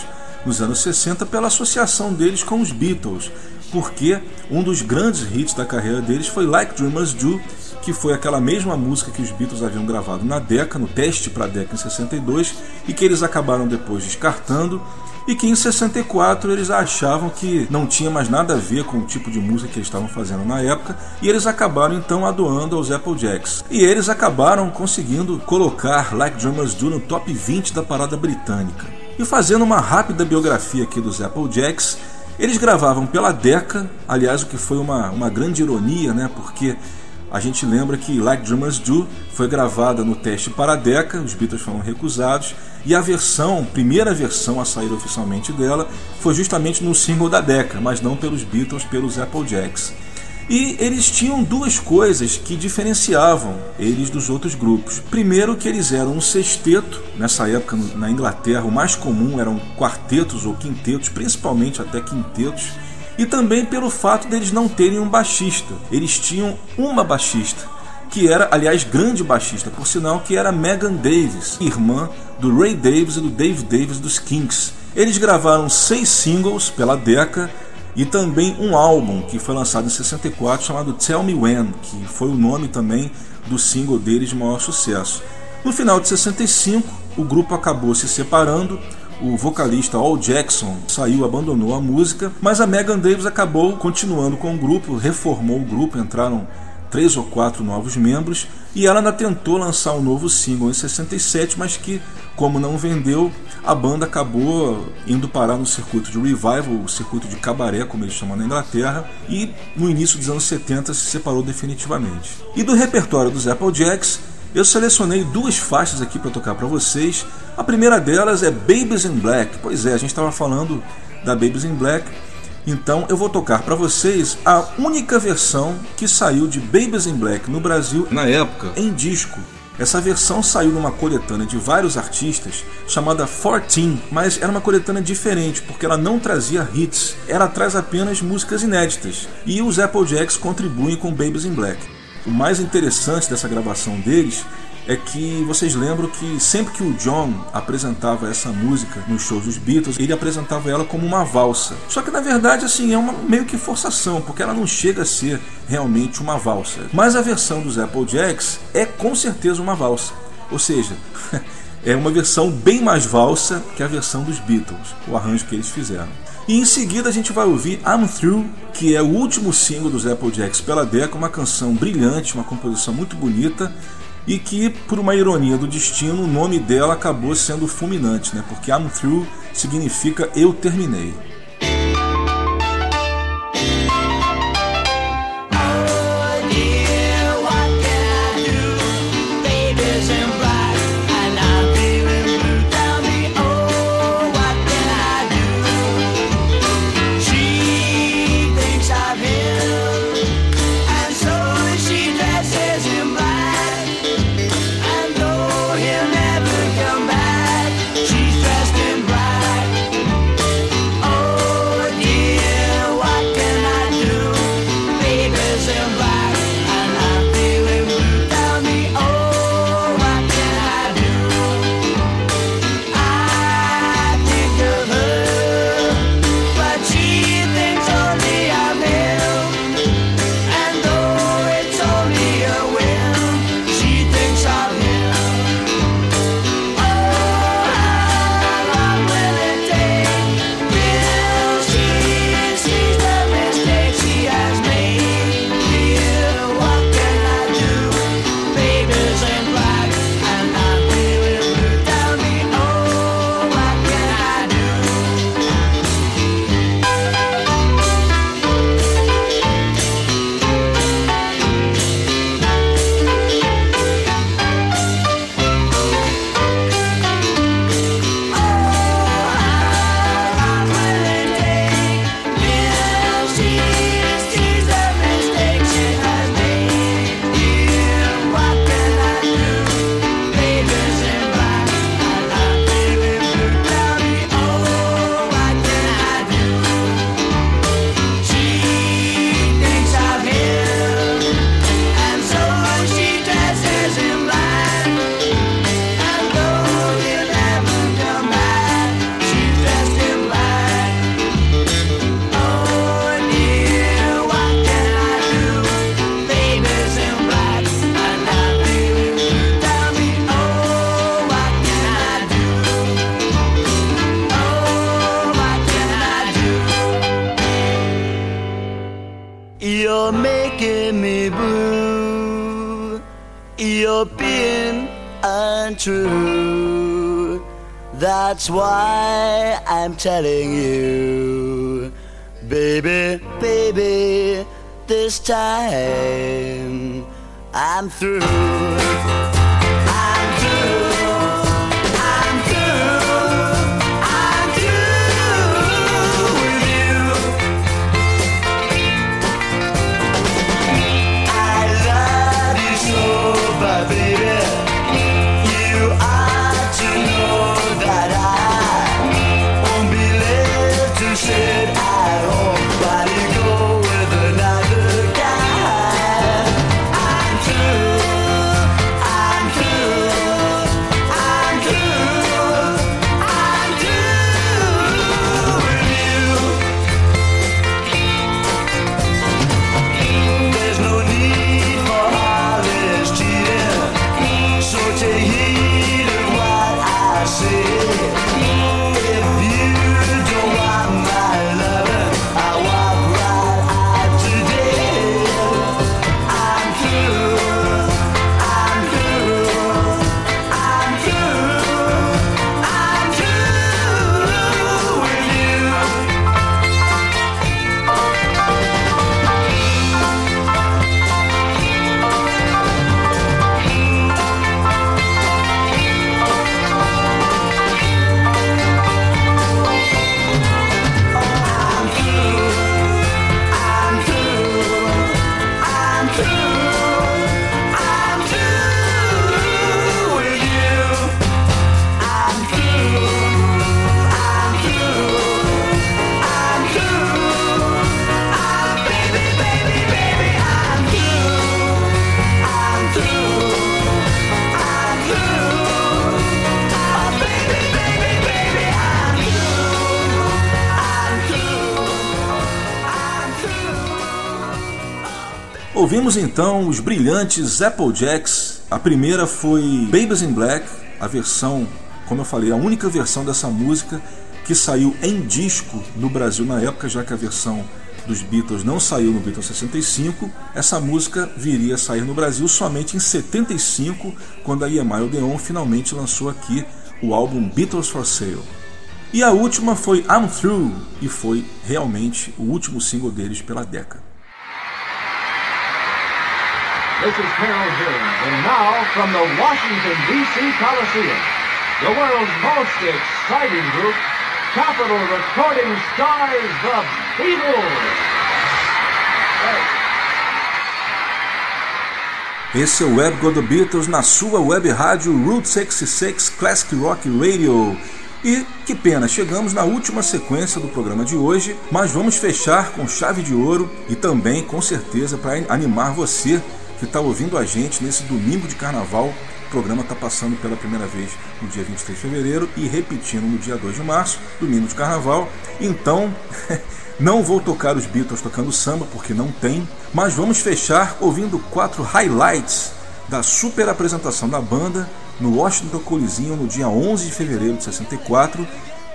nos anos 60 pela associação deles com os Beatles, porque um dos grandes hits da carreira deles foi Like Dreamers Do, que foi aquela mesma música que os Beatles haviam gravado na Decca, no teste para a Decca em 62, e que eles acabaram depois descartando, e que em 64 eles achavam que não tinha mais nada a ver com o tipo de música que eles estavam fazendo na época, e eles acabaram então a doando aos Applejacks. E eles acabaram conseguindo colocar Like Drummers Do no top 20 da parada britânica. E fazendo uma rápida biografia aqui dos Applejacks, eles gravavam pela Decca, aliás, o que foi uma, uma grande ironia, né? Porque a gente lembra que Like Drummers Do foi gravada no teste para a Decca, os Beatles foram recusados, e a versão, primeira versão a sair oficialmente dela, foi justamente no single da Decca, mas não pelos Beatles, pelos Applejacks. E eles tinham duas coisas que diferenciavam eles dos outros grupos. Primeiro, que eles eram um sexteto, nessa época na Inglaterra o mais comum eram quartetos ou quintetos, principalmente até quintetos, e também pelo fato deles não terem um baixista. Eles tinham uma baixista, que era, aliás, grande baixista, por sinal, que era Megan Davis, irmã do Ray Davis e do Dave Davis dos Kinks. Eles gravaram seis singles pela Decca e também um álbum que foi lançado em 64 chamado Tell Me When, que foi o nome também do single deles de maior sucesso. No final de 65, o grupo acabou se separando. O vocalista Al Jackson saiu, abandonou a música, mas a Megan Davis acabou continuando com o grupo, reformou o grupo, entraram três ou quatro novos membros e ela ainda tentou lançar um novo single em 67, mas que, como não vendeu, a banda acabou indo parar no circuito de revival, o circuito de cabaré, como eles chamam na Inglaterra, e no início dos anos 70 se separou definitivamente. E do repertório dos Applejacks, eu selecionei duas faixas aqui para tocar para vocês. A primeira delas é Babies in Black. Pois é, a gente estava falando da Babies in Black. Então eu vou tocar para vocês a única versão que saiu de Babies in Black no Brasil Na época, em disco. Essa versão saiu numa coletânea de vários artistas chamada 14, mas era uma coletânea diferente porque ela não trazia hits, ela traz apenas músicas inéditas. E os Applejacks contribuem com Babies in Black. O mais interessante dessa gravação deles é que vocês lembram que sempre que o John apresentava essa música nos shows dos Beatles, ele apresentava ela como uma valsa. Só que na verdade assim é uma meio que forçação, porque ela não chega a ser realmente uma valsa. Mas a versão dos Applejacks é com certeza uma valsa. Ou seja, é uma versão bem mais valsa que a versão dos Beatles, o arranjo que eles fizeram. E em seguida a gente vai ouvir I'm Through, que é o último single dos Applejacks pela Decca, uma canção brilhante, uma composição muito bonita e que, por uma ironia do destino, o nome dela acabou sendo fulminante, né? porque I'm Through significa eu terminei. Ouvimos então os brilhantes Applejacks. A primeira foi Babies in Black, a versão, como eu falei, a única versão dessa música que saiu em disco no Brasil na época, já que a versão dos Beatles não saiu no Beatles 65. Essa música viria a sair no Brasil somente em 75, quando a EMI Odeon finalmente lançou aqui o álbum Beatles for Sale. E a última foi I'm Through, e foi realmente o último single deles pela década. This is Carol and now from the Washington, D.C. Coliseum, the world's most exciting group, Capitol Recording Stars, the Beatles! Esse é o Web Go The Beatles na sua web rádio Route 66 Classic Rock Radio. E que pena, chegamos na última sequência do programa de hoje, mas vamos fechar com chave de ouro e também, com certeza, para animar você que está ouvindo a gente nesse domingo de carnaval. O programa está passando pela primeira vez no dia 23 de fevereiro e repetindo no dia 2 de março, domingo de carnaval. Então, não vou tocar os Beatles tocando samba, porque não tem, mas vamos fechar ouvindo quatro highlights da super apresentação da banda no Washington Coliseum no dia 11 de fevereiro de 64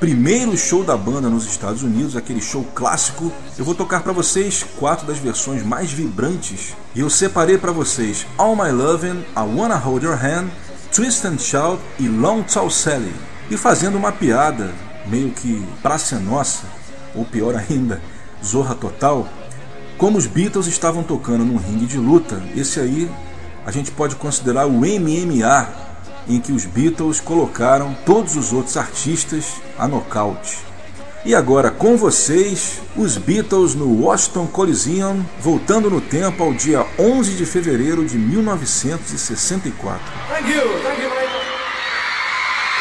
primeiro show da banda nos Estados Unidos, aquele show clássico. Eu vou tocar para vocês quatro das versões mais vibrantes e eu separei para vocês All My Lovin', I Wanna Hold Your Hand, Twist and Shout e Long Tall Sally. E fazendo uma piada, meio que praça nossa, ou pior ainda, zorra total, como os Beatles estavam tocando num ringue de luta, esse aí a gente pode considerar o MMA em que os Beatles colocaram todos os outros artistas a nocaute. E agora com vocês, os Beatles no Washington Coliseum, voltando no tempo ao dia 11 de fevereiro de 1964. Thank you, thank you.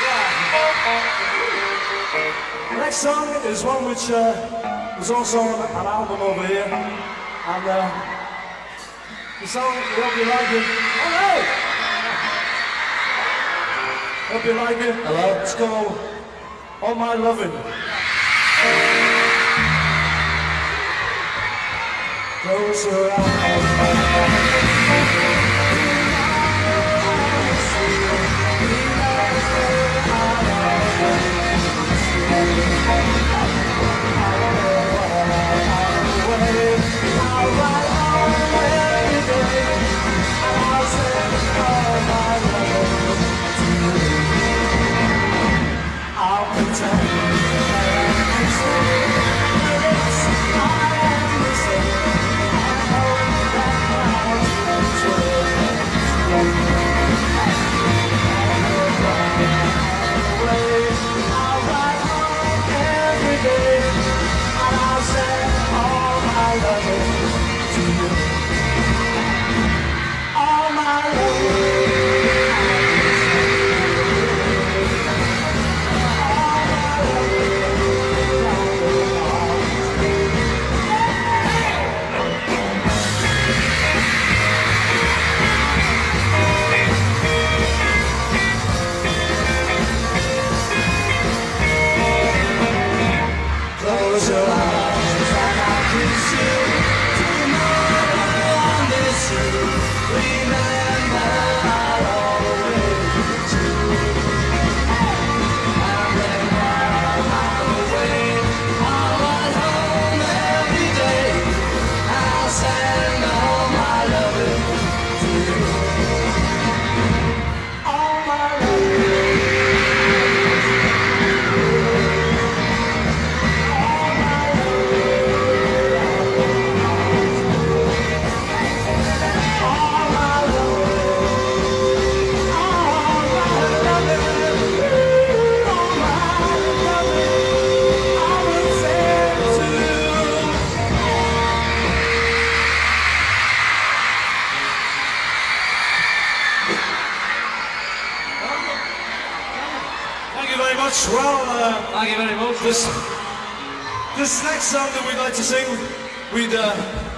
Yeah. Next song is one which uh, was also on an album over here, and uh, the song hope you like it. Hello. Hope you like it. Hello. Let's go. All My Loving. Close your eyes.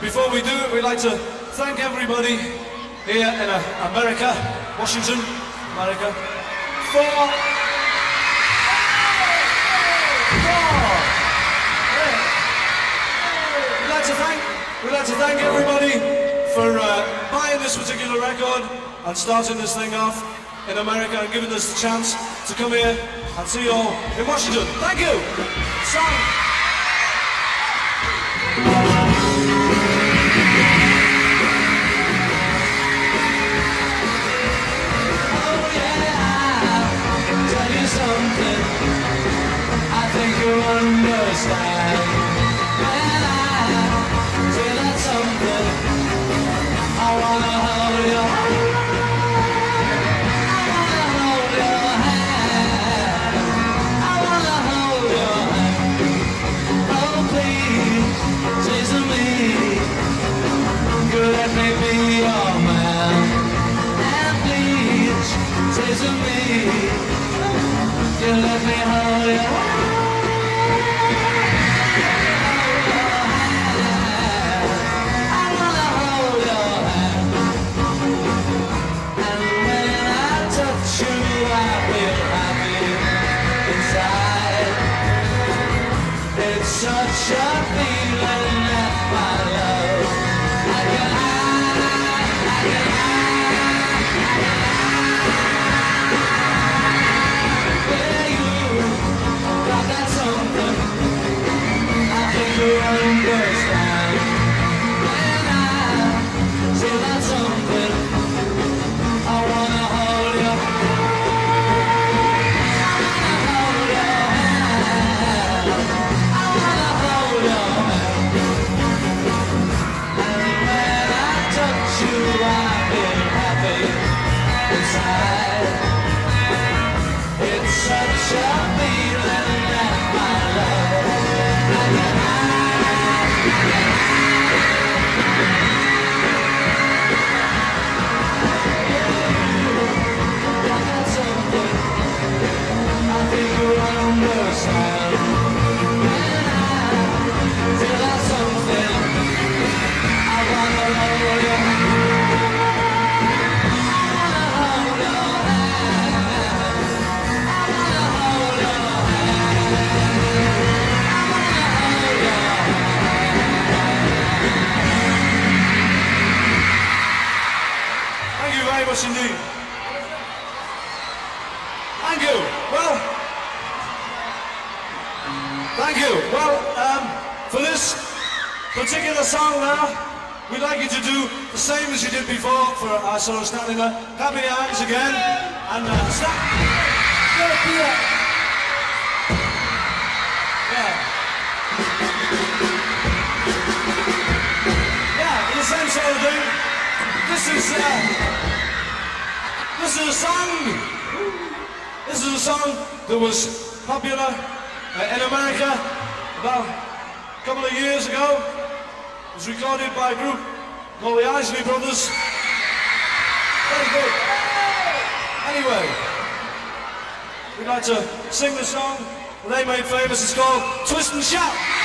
Before we do it, we'd like to thank everybody here in uh, America, Washington, America, for... We'd like to thank, we'd like to thank everybody for uh, buying this particular record and starting this thing off in America and giving us the chance to come here and see you all in Washington. Thank you. Sam. understand. was popular uh, in America about a couple of years ago. It was recorded by a group called the Isley Brothers. Very good. Anyway, we'd like to sing the song they made famous. It's called Twist and Shout.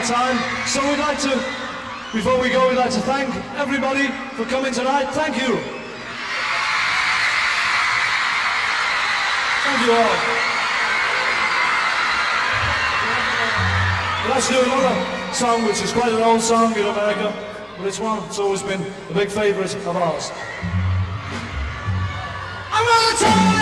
Our time, so we'd like to, before we go, we'd like to thank everybody for coming tonight. Thank you. Thank you all. Let's do another song which is quite an old song in America, but it's one that's always been a big favourite of ours. I'm gonna tell them,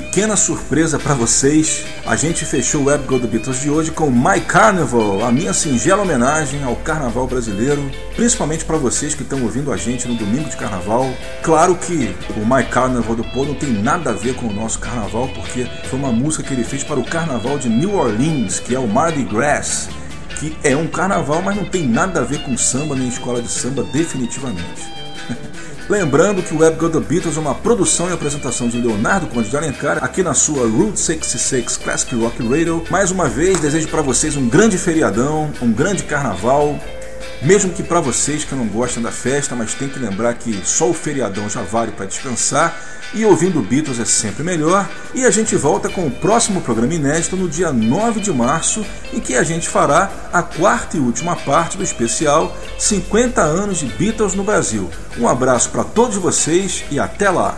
pequena surpresa para vocês, a gente fechou o Web Go Beatles de hoje com My Carnival, a minha singela homenagem ao carnaval brasileiro, principalmente para vocês que estão ouvindo a gente no domingo de carnaval. Claro que o My Carnival do Paul não tem nada a ver com o nosso carnaval, porque foi uma música que ele fez para o carnaval de New Orleans, que é o Mardi Gras, que é um carnaval, mas não tem nada a ver com samba nem escola de samba, definitivamente. Lembrando que o Web Go The Beatles é uma produção e apresentação de Leonardo Conde de Alencar aqui na sua Route 66 Classic Rock Radio. Mais uma vez, desejo para vocês um grande feriadão, um grande carnaval. Mesmo que para vocês que não gostam da festa, mas tem que lembrar que só o feriadão já vale para descansar e ouvindo Beatles é sempre melhor. E a gente volta com o próximo programa inédito no dia 9 de março, em que a gente fará a quarta e última parte do especial 50 anos de Beatles no Brasil. Um abraço para todos vocês e até lá!